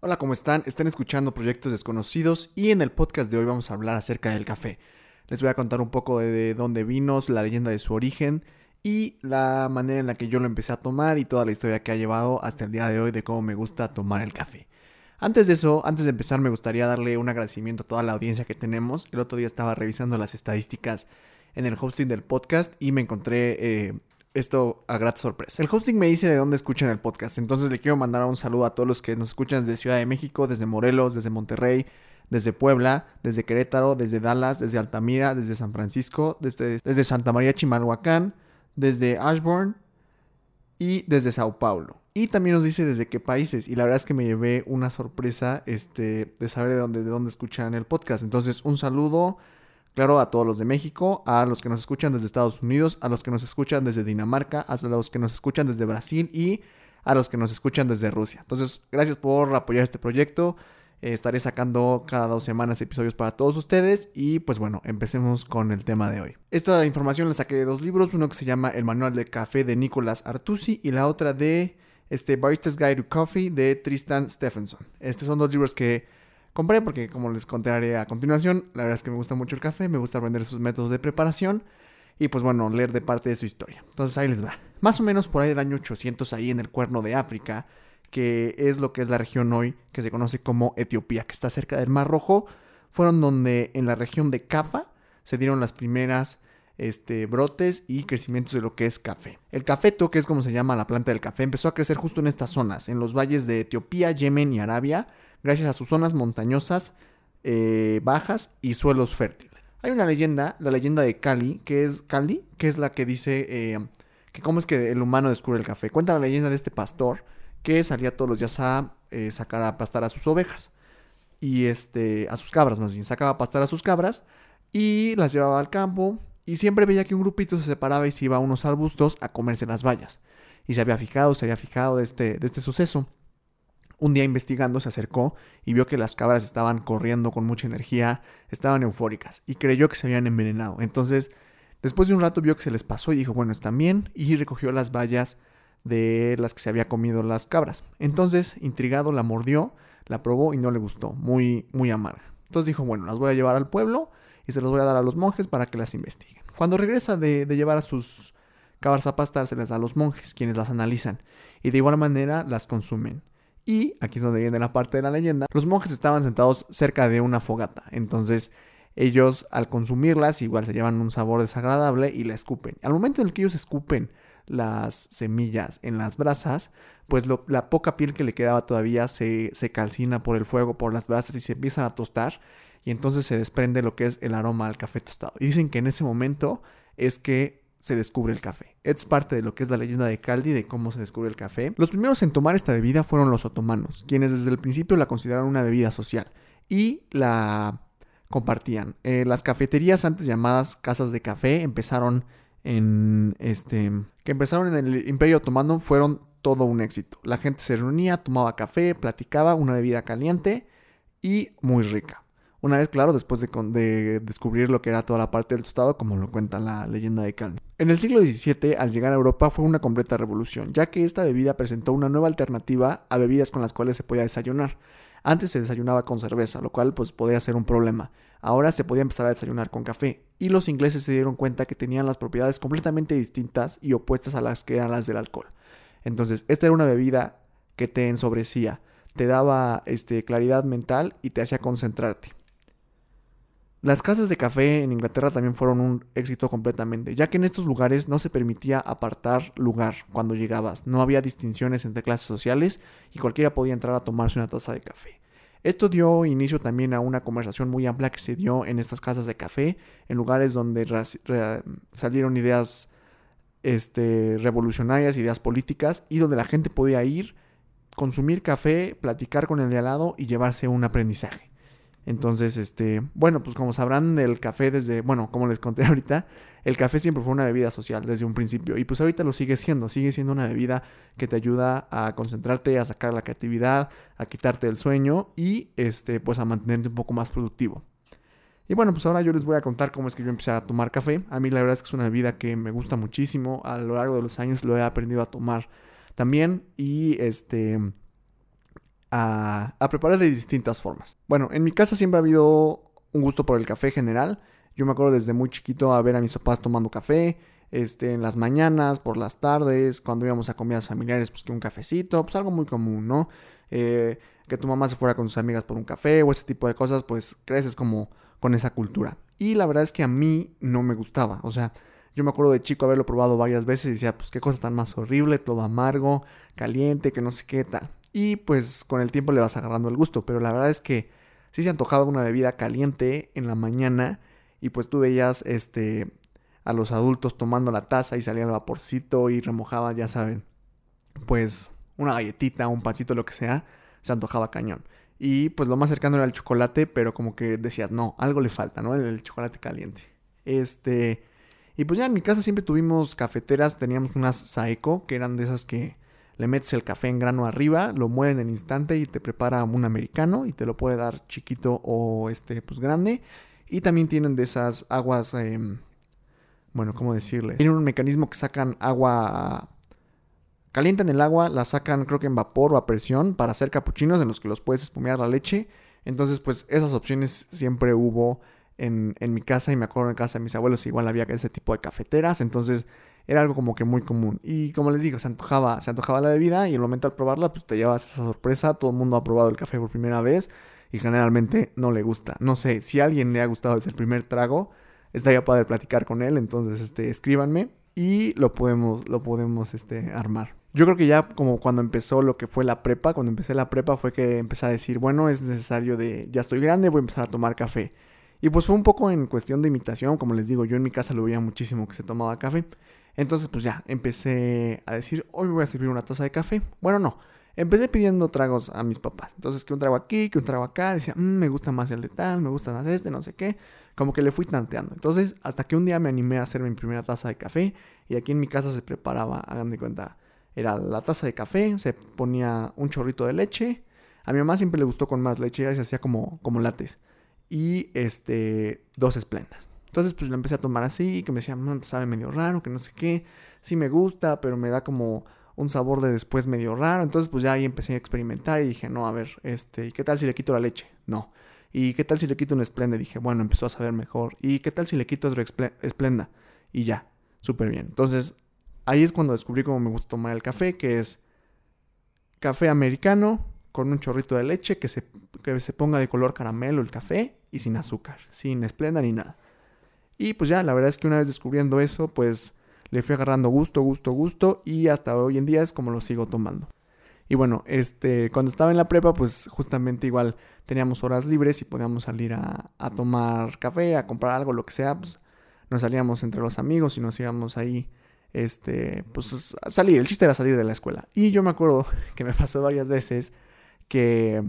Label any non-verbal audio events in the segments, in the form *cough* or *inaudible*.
Hola, ¿cómo están? Están escuchando Proyectos Desconocidos y en el podcast de hoy vamos a hablar acerca del café. Les voy a contar un poco de dónde vino, la leyenda de su origen y la manera en la que yo lo empecé a tomar y toda la historia que ha llevado hasta el día de hoy de cómo me gusta tomar el café. Antes de eso, antes de empezar, me gustaría darle un agradecimiento a toda la audiencia que tenemos. El otro día estaba revisando las estadísticas en el hosting del podcast y me encontré eh, esto a grata sorpresa. El hosting me dice de dónde escuchan el podcast, entonces le quiero mandar un saludo a todos los que nos escuchan desde Ciudad de México, desde Morelos, desde Monterrey, desde Puebla, desde Querétaro, desde Dallas, desde Altamira, desde San Francisco, desde, desde Santa María Chimalhuacán, desde Ashburn y desde Sao Paulo. Y también nos dice desde qué países. Y la verdad es que me llevé una sorpresa este, de saber de dónde, de dónde escuchan el podcast. Entonces, un saludo Claro, a todos los de México, a los que nos escuchan desde Estados Unidos, a los que nos escuchan desde Dinamarca, a los que nos escuchan desde Brasil y a los que nos escuchan desde Rusia. Entonces, gracias por apoyar este proyecto. Eh, estaré sacando cada dos semanas episodios para todos ustedes y pues bueno, empecemos con el tema de hoy. Esta información la saqué de dos libros, uno que se llama El Manual de Café de Nicolás Artusi y la otra de este, Barista's Guide to Coffee de Tristan Stephenson. Estos son dos libros que compré porque como les contaré a continuación, la verdad es que me gusta mucho el café, me gusta aprender sus métodos de preparación y pues bueno, leer de parte de su historia. Entonces ahí les va. Más o menos por ahí del año 800 ahí en el cuerno de África, que es lo que es la región hoy que se conoce como Etiopía, que está cerca del Mar Rojo, fueron donde en la región de Cafa se dieron las primeras este, brotes y crecimientos de lo que es café. El cafeto, que es como se llama la planta del café, empezó a crecer justo en estas zonas, en los valles de Etiopía, Yemen y Arabia, gracias a sus zonas montañosas eh, bajas y suelos fértiles. Hay una leyenda, la leyenda de Cali, que es Cali, que es la que dice eh, que cómo es que el humano descubre el café. Cuenta la leyenda de este pastor que salía todos los días a eh, sacar a pastar a sus ovejas y este a sus cabras más bien, sacaba a pastar a sus cabras y las llevaba al campo y siempre veía que un grupito se separaba y se iba a unos arbustos a comerse las vallas. Y se había fijado, se había fijado de este, de este suceso. Un día investigando se acercó y vio que las cabras estaban corriendo con mucha energía, estaban eufóricas y creyó que se habían envenenado. Entonces, después de un rato vio que se les pasó y dijo, bueno, están bien y recogió las bayas de las que se había comido las cabras. Entonces, intrigado, la mordió, la probó y no le gustó, muy, muy amarga. Entonces dijo, bueno, las voy a llevar al pueblo y se las voy a dar a los monjes para que las investiguen. Cuando regresa de, llevar a sus cabras a pastar, se les da a los monjes, quienes las analizan y de igual manera las consumen. Y aquí es donde viene la parte de la leyenda. Los monjes estaban sentados cerca de una fogata. Entonces ellos al consumirlas igual se llevan un sabor desagradable y la escupen. Al momento en el que ellos escupen las semillas en las brasas, pues la poca piel que le quedaba todavía se, se calcina por el fuego, por las brasas y se empiezan a tostar. Y entonces se desprende lo que es el aroma al café tostado. Y dicen que en ese momento es que se descubre el café. Es parte de lo que es la leyenda de Caldi de cómo se descubre el café. Los primeros en tomar esta bebida fueron los otomanos, quienes desde el principio la consideraron una bebida social y la compartían. Eh, las cafeterías antes llamadas casas de café empezaron en este que empezaron en el Imperio Otomano fueron todo un éxito. La gente se reunía, tomaba café, platicaba, una bebida caliente y muy rica. Una vez, claro, después de, descubrir lo que era toda la parte del tostado, como lo cuenta la leyenda de Calvi. En el siglo XVII, al llegar a Europa, fue una completa revolución, ya que esta bebida presentó una nueva alternativa a bebidas con las cuales se podía desayunar. Antes se desayunaba con cerveza, lo cual pues podía ser un problema. Ahora se podía empezar a desayunar con café, y los ingleses se dieron cuenta que tenían las propiedades completamente distintas y opuestas a las que eran las del alcohol. Entonces, esta era una bebida que te ensobrecía, te daba este, claridad mental y te hacía concentrarte. Las casas de café en Inglaterra también fueron un éxito completamente, ya que en estos lugares no se permitía apartar lugar cuando llegabas, no había distinciones entre clases sociales y cualquiera podía entrar a tomarse una taza de café. Esto dio inicio también a una conversación muy amplia que se dio en estas casas de café, en lugares donde salieron ideas este, revolucionarias, ideas políticas, y donde la gente podía ir, consumir café, platicar con el de al lado y llevarse un aprendizaje. Entonces, este, bueno, pues como sabrán, el café desde, bueno, como les conté *laughs* ahorita, el café siempre fue una bebida social desde un principio y pues ahorita lo sigue siendo, sigue siendo una bebida que te ayuda a concentrarte, a sacar la creatividad, a quitarte el sueño y este, pues a mantenerte un poco más productivo. Y bueno, pues ahora yo les voy a contar cómo es que yo empecé a tomar café. A mí la verdad es que es una bebida que me gusta muchísimo, a lo largo de los años lo he aprendido a tomar también y este a, preparar de distintas formas. Bueno, en mi casa siempre ha habido un gusto por el café general. Yo me acuerdo desde muy chiquito a ver a mis papás tomando café, este, en las mañanas, por las tardes, cuando íbamos a comidas familiares, pues que un cafecito, pues algo muy común, ¿no? Eh, que tu mamá se fuera con sus amigas por un café o ese tipo de cosas, pues creces como con esa cultura. Y la verdad es que a mí no me gustaba, o sea, yo me acuerdo de chico haberlo probado varias veces y decía, pues qué cosa tan más horrible, todo amargo, caliente, que no sé qué tal. Y pues con el tiempo le vas agarrando el gusto, pero la verdad es que sí se antojaba una bebida caliente en la mañana y pues tú veías este a los adultos tomando la taza y salía el vaporcito y remojaba, ya saben, pues una galletita, un pancito, lo que sea, se antojaba cañón. Y pues lo más cercano era el chocolate, pero como que decías, no, algo le falta, ¿no? El, chocolate caliente. Este. Y pues ya en mi casa siempre tuvimos cafeteras, teníamos unas Saeco, que eran de esas que le metes el café en grano arriba, lo mueven en el instante y te prepara un americano y te lo puede dar chiquito o este, pues grande. Y también tienen de esas aguas, em, bueno, ¿cómo decirle? Tienen un mecanismo que sacan agua Calientan el agua, la sacan creo que en vapor o a presión para hacer capuchinos en los que los puedes espumear la leche. Entonces pues esas opciones siempre hubo en, en mi casa y me acuerdo en casa de mis abuelos igual había ese tipo de cafeteras. Entonces era algo como que muy común. Y como les digo, se antojaba, se antojaba la bebida y el momento al probarla pues te llevas esa sorpresa. Todo el mundo ha probado el café por primera vez y generalmente no le gusta. No sé, si a alguien le ha gustado desde el primer trago, estaría padre platicar con él. Entonces este, escríbanme y lo podemos, lo podemos este, armar. Yo creo que ya como cuando empezó lo que fue la prepa, cuando empecé la prepa fue que empecé a decir, bueno, es necesario de, ya estoy grande, voy a empezar a tomar café. Y pues fue un poco en cuestión de imitación, como les digo, yo en mi casa lo veía muchísimo que se tomaba café. Entonces pues ya, empecé a decir, hoy me voy a servir una taza de café. Bueno, no, empecé pidiendo tragos a mis papás. Entonces que un trago aquí, que un trago acá, decía, mm, me gusta más el de tal, me gusta más este, no sé qué. Como que le fui tanteando. Entonces hasta que un día me animé a hacer mi primera taza de café y aquí en mi casa se preparaba, hagan de cuenta, era la taza de café, se ponía un chorrito de leche. A mi mamá siempre le gustó con más leche, y se hacía como, como lates. Y este, dos esplendas. Entonces, pues lo empecé a tomar así, que me decía, mmm, sabe medio raro, que no sé qué. Sí me gusta, pero me da como un sabor de después medio raro. Entonces, pues ya ahí empecé a experimentar y dije, no, a ver, este, ¿y qué tal si le quito la leche? No. ¿Y qué tal si le quito un esplenda? Dije, bueno, empezó a saber mejor. ¿Y qué tal si le quito otro esplenda? Y ya, súper bien. Entonces, ahí es cuando descubrí cómo me gusta tomar el café, que es café americano con un chorrito de leche que se, se ponga de color caramelo el café y sin azúcar, sin esplenda ni nada. Y pues ya, la verdad es que una vez descubriendo eso, pues le fui agarrando gusto, gusto, gusto y hasta hoy en día es como lo sigo tomando. Y bueno, este, cuando estaba en la prepa, pues justamente igual teníamos horas libres y podíamos salir a, a tomar café, a comprar algo, lo que sea, pues nos salíamos entre los amigos y nos íbamos ahí este, pues salir, el chiste era salir de la escuela. Y yo me acuerdo *laughs* que me pasó varias veces que,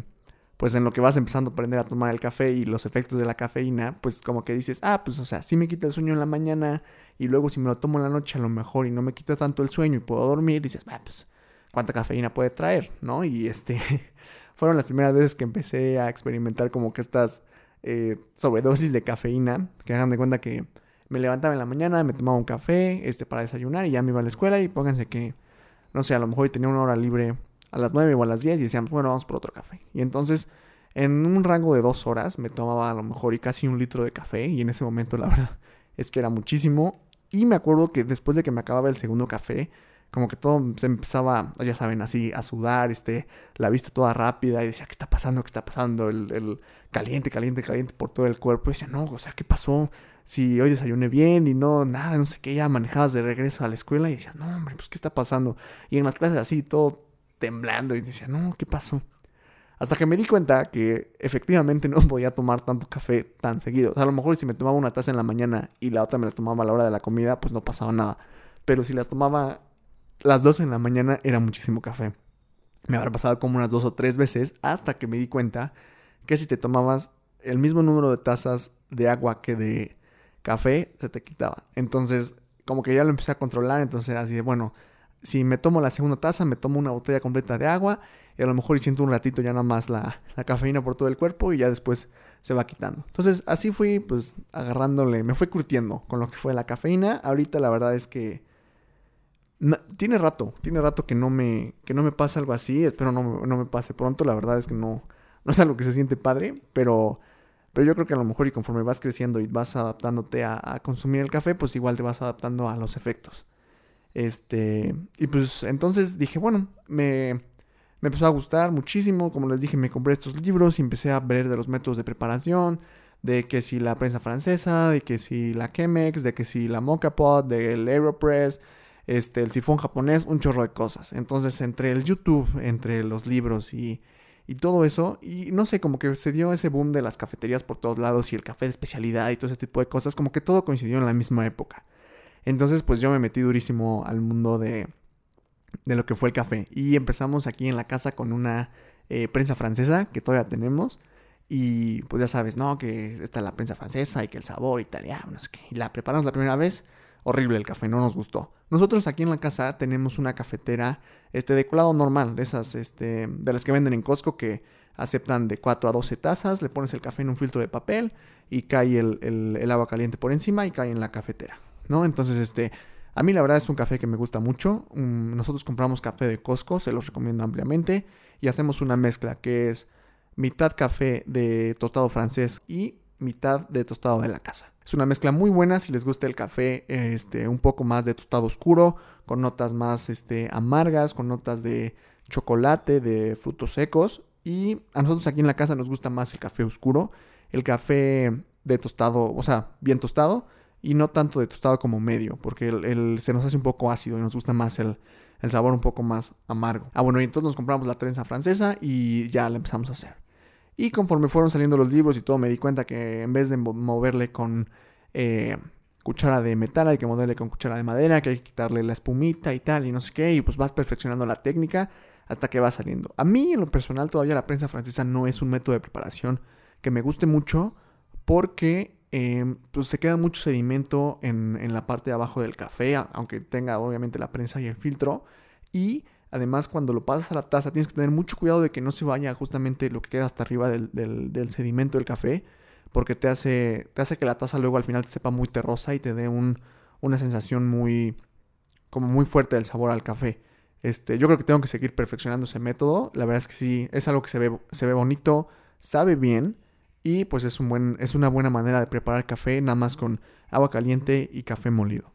pues en lo que vas empezando a aprender a tomar el café y los efectos de la cafeína, pues como que dices, ah, pues o sea, si me quita el sueño en la mañana y luego si me lo tomo en la noche a lo mejor y no me quita tanto el sueño y puedo dormir, dices, ah, pues cuánta cafeína puede traer, ¿no? Y este, *laughs* fueron las primeras veces que empecé a experimentar como que estas eh, sobredosis de cafeína, que hagan de cuenta que me levantaba en la mañana, me tomaba un café este, para desayunar y ya me iba a la escuela y pónganse que, no sé, a lo mejor tenía una hora libre a las 9 o a las 10 y decíamos, bueno, vamos por otro café. Y entonces, en un rango de dos horas, me tomaba a lo mejor y casi un litro de café y en ese momento la *laughs* verdad es que era muchísimo. Y me acuerdo que después de que me acababa el segundo café, como que todo se empezaba, ya saben, así a sudar, este, la vista toda rápida y decía, ¿qué está pasando? ¿Qué está pasando? El, caliente, caliente, caliente por todo el cuerpo. Y decía, no, o sea, ¿qué pasó? si hoy desayuné bien y no, nada, no sé qué, ya manejabas de regreso a la escuela y decías, no, hombre, pues qué está pasando. Y en las clases así, todo temblando y decía, no, ¿qué pasó? Hasta que me di cuenta que efectivamente no podía tomar tanto café tan seguido. O sea, a lo mejor si me tomaba una taza en la mañana y la otra me la tomaba a la hora de la comida, pues no pasaba nada. Pero si las tomaba las dos en la mañana, era muchísimo café. Me habrá pasado como unas dos o tres veces hasta que me di cuenta que si te tomabas el mismo número de tazas de agua que de café, se te quitaba. Entonces, como que ya lo empecé a controlar, entonces era así de, bueno, si me tomo la segunda taza, me tomo una botella completa de agua y a lo mejor siento un ratito ya nada más la, la cafeína por todo el cuerpo y ya después se va quitando. Entonces, así fui pues agarrándole, me fue curtiendo con lo que fue la cafeína. Ahorita la verdad es que tiene rato, tiene rato que no me, que no me pasa algo así. Espero no, no me pase pronto. La verdad es que no, no es algo que se siente padre, pero, pero yo creo que a lo mejor y conforme vas creciendo y vas adaptándote a consumir el café, pues igual te vas adaptando a los efectos. Este, y pues entonces dije, bueno, me, me empezó a gustar muchísimo. Como les dije, me compré estos libros y empecé a ver de los métodos de preparación, de que si la prensa francesa, de que si la Chemex, de que si la Mocha Pot, del Aeropress, este, el sifón japonés, un chorro de cosas. Entonces, entre el YouTube, entre los libros y, y todo eso, y no sé, como que se dio ese boom de las cafeterías por todos lados y el café de especialidad y todo ese tipo de cosas, como que todo coincidió en la misma época. Entonces, pues yo me metí durísimo al mundo de, de lo que fue el café. Y empezamos aquí en la casa con una eh, prensa francesa que todavía tenemos. Y pues ya sabes, ¿no? Que está la prensa francesa y que el sabor italiano, no sé qué. Y la preparamos la primera vez. Horrible el café, no nos gustó. Nosotros aquí en la casa tenemos una cafetera este, de colado normal, de esas, este, de las que venden en Costco que aceptan de 4 a 12 tazas, le pones el café en un filtro de papel y cae el, el agua caliente por encima y cae en la cafetera. ¿No? Entonces, este, a mí la verdad es un café que me gusta mucho. Mm, nosotros compramos café de Costco, se los recomiendo ampliamente, y hacemos una mezcla que es mitad café de tostado francés y mitad de tostado de la casa. Es una mezcla muy buena si les gusta el café este, un poco más de tostado oscuro, con notas más este, amargas, con notas de chocolate, de frutos secos. Y a nosotros aquí en la casa nos gusta más el café oscuro, el café de tostado, o sea, bien tostado, y no tanto de tostado como medio, porque el, se nos hace un poco ácido y nos gusta más el, sabor un poco más amargo. Ah, bueno, y entonces nos compramos la trenza francesa y ya la empezamos a hacer. Y conforme fueron saliendo los libros y todo, me di cuenta que en vez de moverle con eh, cuchara de metal, hay que moverle con cuchara de madera, que hay que quitarle la espumita y tal, y no sé qué, y pues vas perfeccionando la técnica hasta que va saliendo. A mí, en lo personal, todavía la prensa francesa no es un método de preparación que me guste mucho, porque Em, pues se queda mucho sedimento en, la parte de abajo del café, aunque tenga obviamente la prensa y el filtro. Y además cuando lo pasas a la taza tienes que tener mucho cuidado de que no se vaya justamente lo que queda hasta arriba del, sedimento del café, porque te hace, te hace que la taza luego al final sepa muy terrosa y te dé una sensación muy, como muy fuerte del sabor al café. Este, yo creo que tengo que seguir perfeccionando ese método. La verdad es que sí, es algo que se ve, se ve bonito, sabe bien y pues es, un buen, es una buena manera de preparar café, nada más con agua caliente y café molido.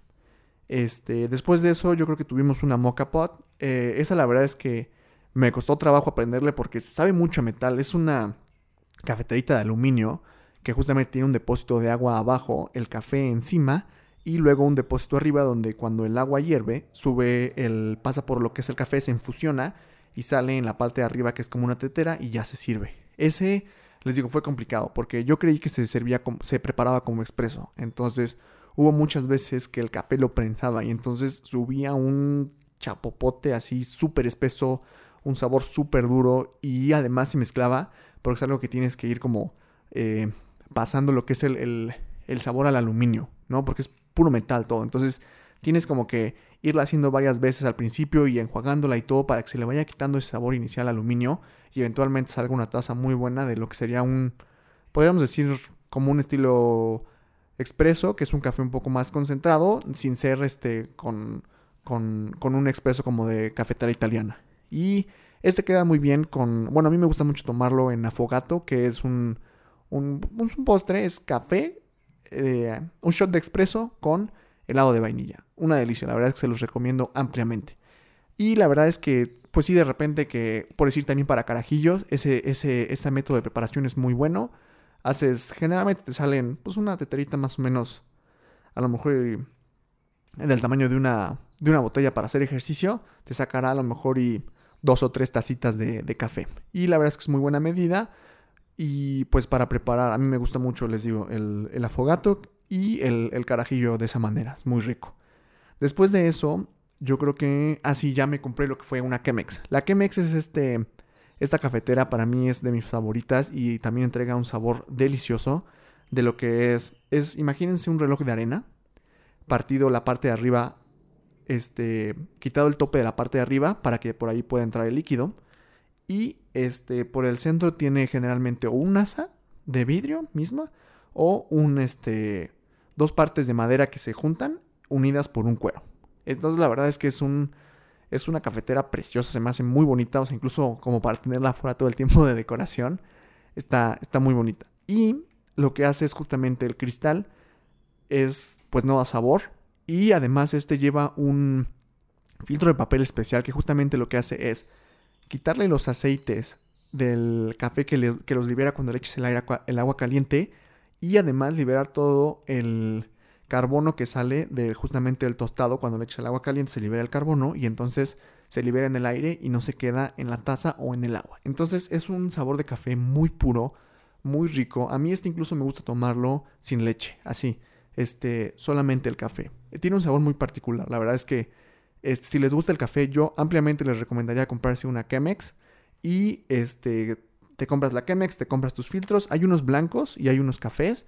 Este, después de eso, yo creo que tuvimos una mocha pot. Eh, esa la verdad es que me costó trabajo aprenderle porque sabe mucho metal. Es una cafeterita de aluminio que justamente tiene un depósito de agua abajo, el café encima y luego un depósito arriba donde cuando el agua hierve, sube el pasa por lo que es el café, se infusiona y sale en la parte de arriba que es como una tetera y ya se sirve. Ese les digo, fue complicado porque yo creí que se servía, como, se preparaba como expreso. Entonces hubo muchas veces que el café lo prensaba y entonces subía un chapopote así súper espeso, un sabor súper duro y además se mezclaba porque es algo que tienes que ir como eh, pasando lo que es el, el sabor al aluminio, ¿no? Porque es puro metal todo. Entonces tienes como que irla haciendo varias veces al principio y enjuagándola y todo para que se le vaya quitando ese sabor inicial al aluminio y eventualmente salga una taza muy buena de lo que sería un, podríamos decir, como un estilo expreso, que es un café un poco más concentrado, sin ser este con, con, con un expreso como de cafetera italiana. Y este queda muy bien con, bueno, a mí me gusta mucho tomarlo en afogato, que es un, un, un postre, es café, eh, un shot de expreso con helado de vainilla. Una delicia, la verdad es que se los recomiendo ampliamente. Y la verdad es que, pues sí, de repente que, por decir también para carajillos, ese, ese, ese método de preparación es muy bueno. Haces, generalmente te salen, pues una teterita más o menos, a lo mejor del tamaño de una, de una botella para hacer ejercicio, te sacará a lo mejor y dos o tres tacitas de, café. Y la verdad es que es muy buena medida. Y pues para preparar, a mí me gusta mucho, les digo, el, el afogato y el, el, carajillo de esa manera, es muy rico. Después de eso, yo creo que así ah, ya me compré lo que fue una Chemex. La Chemex es este, esta cafetera para mí es de mis favoritas y también entrega un sabor delicioso de lo que es, es imagínense un reloj de arena, partido la parte de arriba, este, quitado el tope de la parte de arriba para que por ahí pueda entrar el líquido. Y este, por el centro tiene generalmente o un asa de vidrio misma o un, este, dos partes de madera que se juntan unidas por un cuero. Entonces la verdad es que es un es una cafetera preciosa, se me hace muy bonita, o sea, incluso como para tenerla fuera todo el tiempo de decoración, está, está muy bonita. Y lo que hace es justamente el cristal, es pues no da sabor, y además este lleva un filtro de papel especial que justamente lo que hace es quitarle los aceites del café que, los libera cuando le eches el, el agua caliente y además liberar todo el carbono que sale de justamente del tostado cuando le echas el agua caliente se libera el carbono y entonces se libera en el aire y no se queda en la taza o en el agua. Entonces es un sabor de café muy puro, muy rico. A mí este incluso me gusta tomarlo sin leche, así, este, solamente el café. Tiene un sabor muy particular. La verdad es que este, si les gusta el café, yo ampliamente les recomendaría comprarse una Chemex y este te compras la Chemex, te compras tus filtros. Hay unos blancos y hay unos cafés.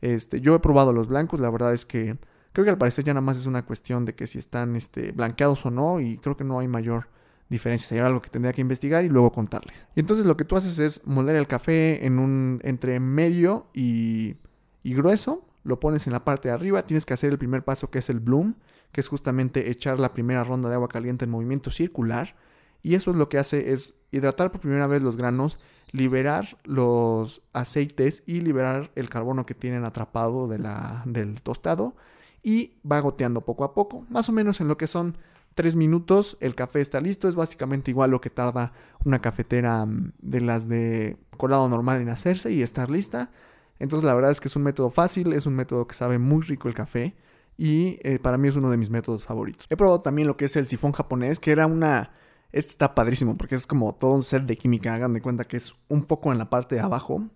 Este, yo he probado los blancos, la verdad es que creo que al parecer ya nada más es una cuestión de que si están este, blanqueados o no y creo que no hay mayor diferencia. Sería algo que tendría que investigar y luego contarles. Y entonces lo que tú haces es moler el café en un entre medio y, y grueso. Lo pones en la parte de arriba. Tienes que hacer el primer paso que es el bloom, que es justamente echar la primera ronda de agua caliente en movimiento circular. Y eso es lo que hace es hidratar por primera vez los granos liberar los aceites y liberar el carbono que tienen atrapado de la, del tostado y va goteando poco a poco, más o menos en lo que son 3 minutos el café está listo, es básicamente igual lo que tarda una cafetera mm, de las de colado normal en hacerse y estar lista. Entonces la verdad es que es un método fácil, es un método que sabe muy rico el café y eh, para mí es uno de mis métodos favoritos. He probado también lo que es el sifón japonés, que era una este está padrísimo porque es como todo un set de química. Hagan de cuenta que es un foco en la parte de abajo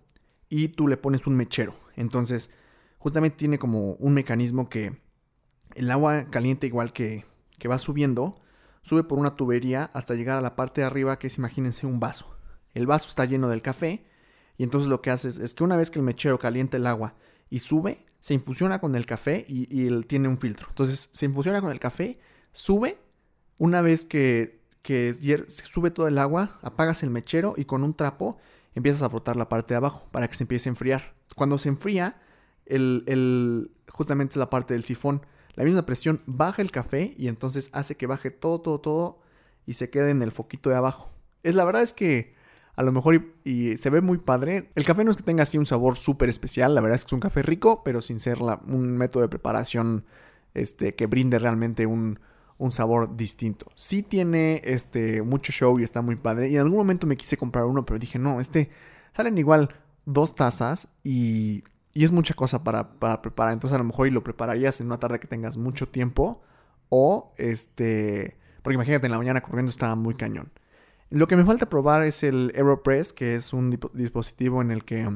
y tú le pones un mechero. Entonces, justamente tiene como un mecanismo que el agua caliente, igual que, que va subiendo, sube por una tubería hasta llegar a la parte de arriba, que es, imagínense, un vaso. El vaso está lleno del café y entonces lo que haces es que una vez que el mechero calienta el agua y sube, se infusiona con el café y, y él tiene un filtro. Entonces se infusiona con el café, sube, una vez que que sube todo el agua, apagas el mechero y con un trapo empiezas a frotar la parte de abajo para que se empiece a enfriar. Cuando se enfría, el, justamente es la parte del sifón. La misma presión baja el café y entonces hace que baje todo, todo, todo y se quede en el foquito de abajo. Es la verdad es que a lo mejor y, se ve muy padre. El café no es que tenga así un sabor súper especial, la verdad es que es un café rico, pero sin ser un método de preparación este, que brinde realmente un, un sabor distinto. Sí tiene este mucho show y está muy padre. Y en algún momento me quise comprar uno, pero dije, no, este salen igual dos tazas y, y es mucha cosa para, para, preparar. Entonces a lo mejor y lo prepararías en una tarde que tengas mucho tiempo. O este. Porque imagínate, en la mañana corriendo estaba muy cañón. Lo que me falta probar es el Aeropress, que es un dispositivo en el que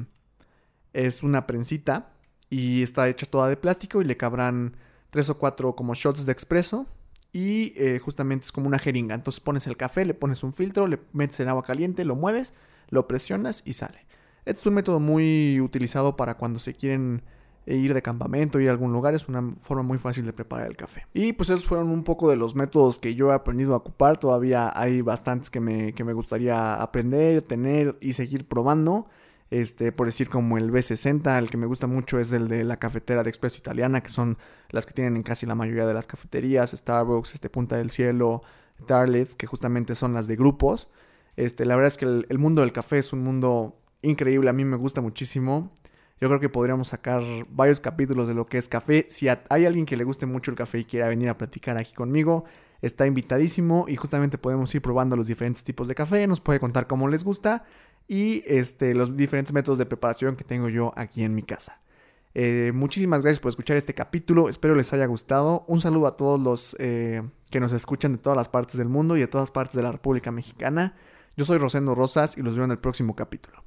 es una prensita y está hecha toda de plástico y le cabrán tres o cuatro como shots de expreso y eh, justamente es como una jeringa. Entonces pones el café, le pones un filtro, le metes en agua caliente, lo mueves, lo presionas y sale. Este es un método muy utilizado para cuando se quieren eh, ir de campamento, ir a algún lugar, es una forma muy fácil de preparar el café. Y pues esos fueron un poco de los métodos que yo he aprendido a ocupar, todavía hay bastantes que me, que me gustaría aprender, tener y seguir probando. Este, por decir como el B60, el que me gusta mucho es el de la cafetera de expreso italiana, que son las que tienen en casi la mayoría de las cafeterías, Starbucks, este, Punta del Cielo, Tarlets, que justamente son las de grupos. Este, la verdad es que el, mundo del café es un mundo increíble, a mí me gusta muchísimo. Yo creo que podríamos sacar varios capítulos de lo que es café. Si hay alguien que le guste mucho el café y quiera venir a platicar aquí conmigo, está invitadísimo y justamente podemos ir probando los diferentes tipos de café, nos puede contar cómo les gusta y este, los diferentes métodos de preparación que tengo yo aquí en mi casa. Eh, muchísimas gracias por escuchar este capítulo, espero les haya gustado. Un saludo a todos los eh, que nos escuchan de todas las partes del mundo y de todas partes de la República Mexicana. Yo soy Rosendo Rosas y los veo en el próximo capítulo.